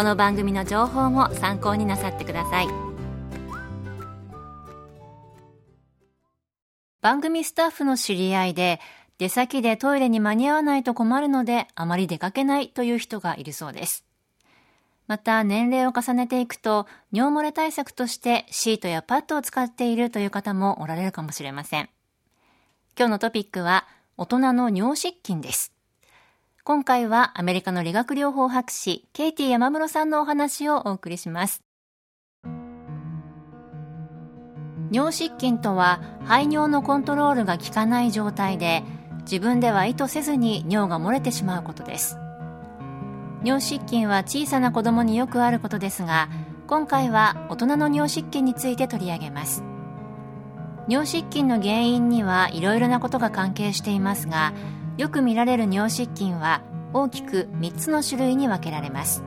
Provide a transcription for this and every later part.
この番組の情報も参考になさってください。番組スタッフの知り合いで出先でトイレに間に合わないと困るのであまり出かけないという人がいるそうです。また年齢を重ねていくと尿漏れ対策としてシートやパッドを使っているという方もおられるかもしれません。今日のトピックは大人の尿失禁です。今回はアメリカの理学療法博士ケイティ山室さんのお話をお送りします。尿失禁とは排尿のコントロールが効かない状態で自分では意図せずに尿が漏れてしまうことです尿失禁は小さな子供によくあることですが今回は大人の尿失禁について取り上げます尿失禁の原因にはいろいろなことが関係していますがよく見られる尿失禁は大きく3つの種類に分けられます。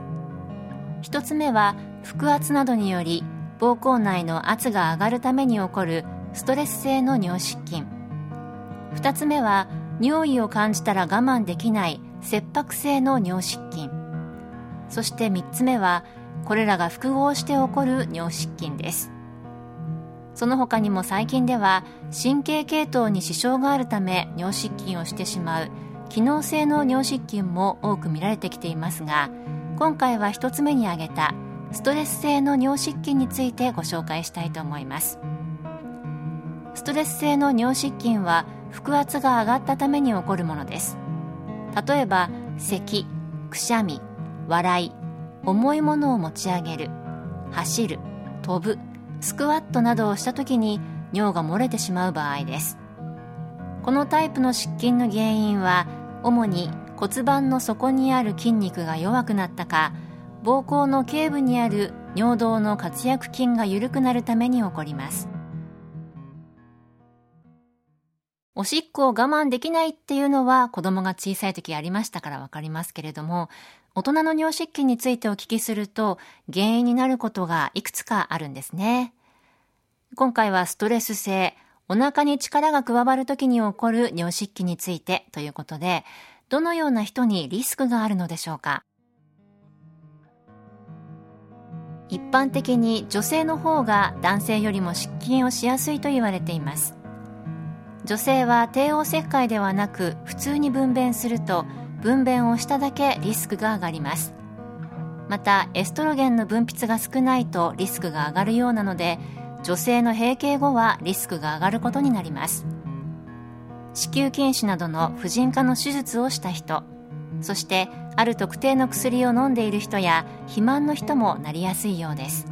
1つ目は腹圧などにより膀胱内の圧が上がるために起こるストレス性の尿失禁。2つ目は尿意を感じたら我慢できない切迫性の尿失禁。そして3つ目はこれらが複合して起こる尿失禁です。その他にも最近では神経系統に支障があるため尿失禁をしてしまう機能性の尿失禁も多く見られてきていますが今回は1つ目に挙げたストレス性の尿失禁についてご紹介したいと思います。ストレス性の尿失禁は腹圧が上がったために起こるものです。例えば咳くしゃみ笑い重いものを持ち上げる走る飛ぶスクワットなどをした時に尿が漏れてしまう場合です。このタイプの失禁の原因は主に骨盤の底にある筋肉が弱くなったか膀胱の頸部にある尿道の活躍筋が緩くなるために起こります。おしっこを我慢できないっていうのは子供が小さい時ありましたからわかりますけれども大人の尿失禁についてお聞きすると原因になることがいくつかあるんですね。今回はストレス性、お腹に力が加わる時に起こる尿失禁についてということで、どのような人にリスクがあるのでしょうか？一般的に女性の方が男性よりも失禁をしやすいと言われています女性は帝王切開ではなく普通に分娩すると分娩をしただけリスクが上がります。またエストロゲンの分泌が少ないとリスクが上がるようなので女性の閉経後はリスクが上がることになります。子宮筋腫などの婦人科の手術をした人そしてある特定の薬を飲んでいる人や肥満の人もなりやすいようです。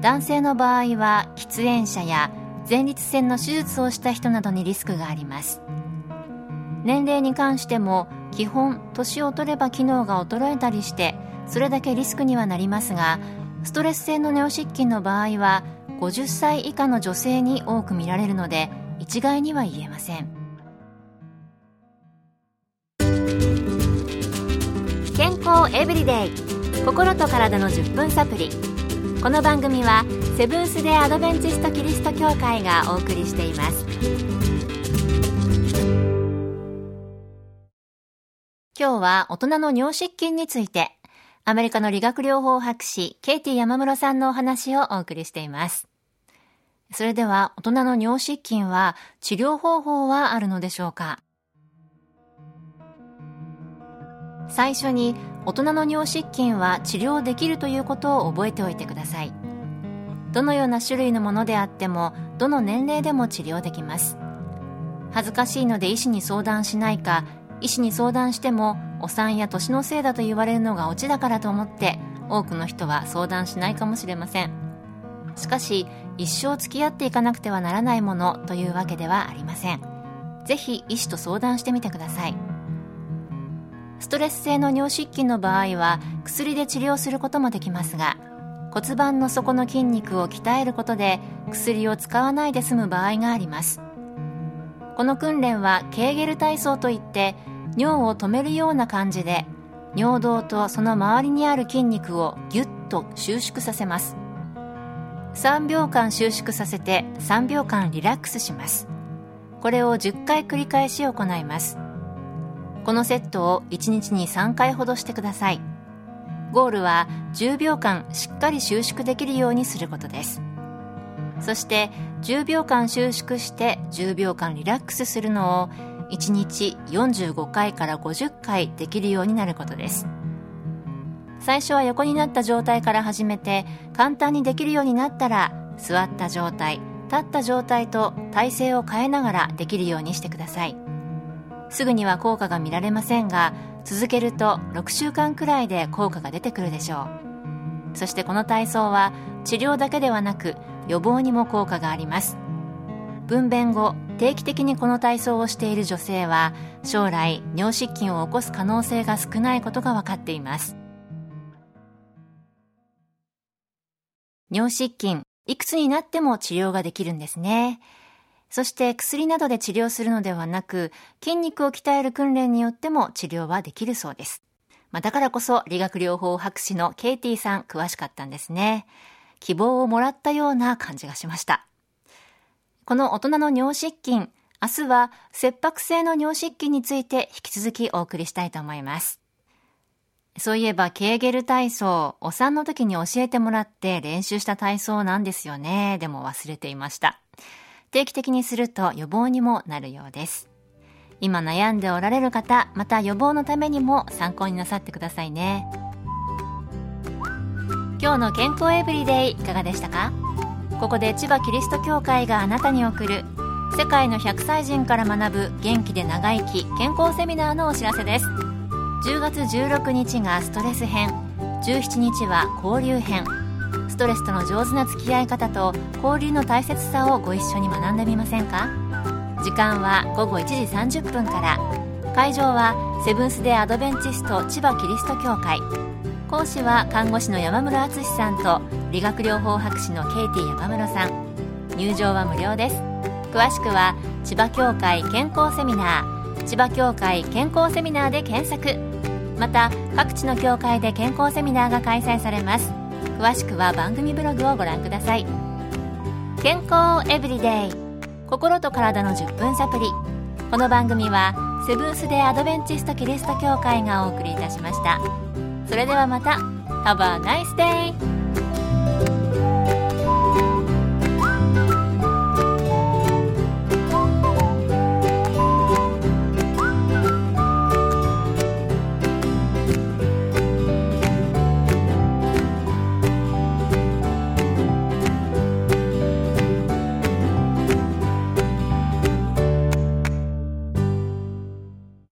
男性の場合は喫煙者や前立腺の手術をした人などにリスクがあります。年齢に関しても基本年を取れば機能が衰えたりしてそれだけリスクにはなりますがストレス性の尿失禁の場合は50歳以下の女性に多く見られるので一概には言えません。健康エブリデイ。心と体の10分サプリ。この番組はセブンス・デ・アドベンチスト・キリスト教会がお送りしています。今日は大人の尿失禁について、アメリカの理学療法博士、ケイティ山室さんのお話をお送りしています。それでは、大人の尿失禁は治療方法はあるのでしょうか？最初に、大人の尿失禁は治療できるということを覚えておいてください。どのような種類のものであってもどの年齢でも治療できます恥ずかしいので医師に相談しないか医師に相談してもお産や年のせいだと言われるのがオチだからと思って多くの人は相談しないかもしれません。しかし一生付き合っていかなくてはならないものというわけではありません。ぜひ医師と相談してみてください。ストレス性の尿失禁の場合は薬で治療することもできますが骨盤の底の筋肉を鍛えることで薬を使わないで済む場合があります。この訓練はケーゲル体操といって尿を止めるような感じで尿道とその周りにある筋肉をギュッと収縮させます。3秒間収縮させて3秒間リラックスします。これを10回繰り返し行います。このセットを1日に3回ほどしてください。ゴールは10秒間しっかり収縮できるようにすることです。そして10秒間収縮して10秒間リラックスするのを1日45回から50回できるようになることです。最初は横になった状態から始めて簡単にできるようになったら座った状態立った状態と体勢を変えながらできるようにしてください。すぐには効果が見られませんが続けると6週間くらいで効果が出てくるでしょう。そしてこの体操は治療だけではなく予防にも効果があります分娩後定期的にこの体操をしている女性は将来尿失禁を起こす可能性が少ないことが分かっています尿失禁いくつになっても治療ができるんですねそして薬などで治療するのではなく、筋肉を鍛える訓練によっても治療はできるそうです。まあ、だからこそ理学療法博士のケイティさん詳しかったんですね。希望をもらったような感じがしました。この大人の尿失禁、明日は切迫性の尿失禁について引き続きお送りしたいと思います。そういえば、ケーゲル体操、お産の時に教えてもらって練習した体操なんですよね。でも忘れていました。定期的にすると予防にもなるようです今悩んでおられる方また予防のためにも参考になさってくださいね今日の健康エブリデイいかがでしたか？ここで千葉キリスト教会があなたに送る世界の100歳人から学ぶ元気で長生き健康セミナーのお知らせです。10月16日がストレス編17日は交流編。ストレスとの上手な付き合い方と交流の大切さをご一緒に学んでみませんか？時間は午後1時30分から。会場はセブンス・デ・アドベンチスト千葉キリスト教会。講師は看護師の山室敦さんと理学療法博士のケイティ山室さん。入場は無料です。詳しくは千葉協会健康セミナー。千葉協会健康セミナーで検索。また各地の協会で健康セミナーが開催されます。詳しくは番組ブログをご覧ください。健康エブリデイ。心と体の10分サプリ。この番組はセブンス・デ・アドベンチスト・キリスト教会がお送りいたしました。それではまた Have a nice day!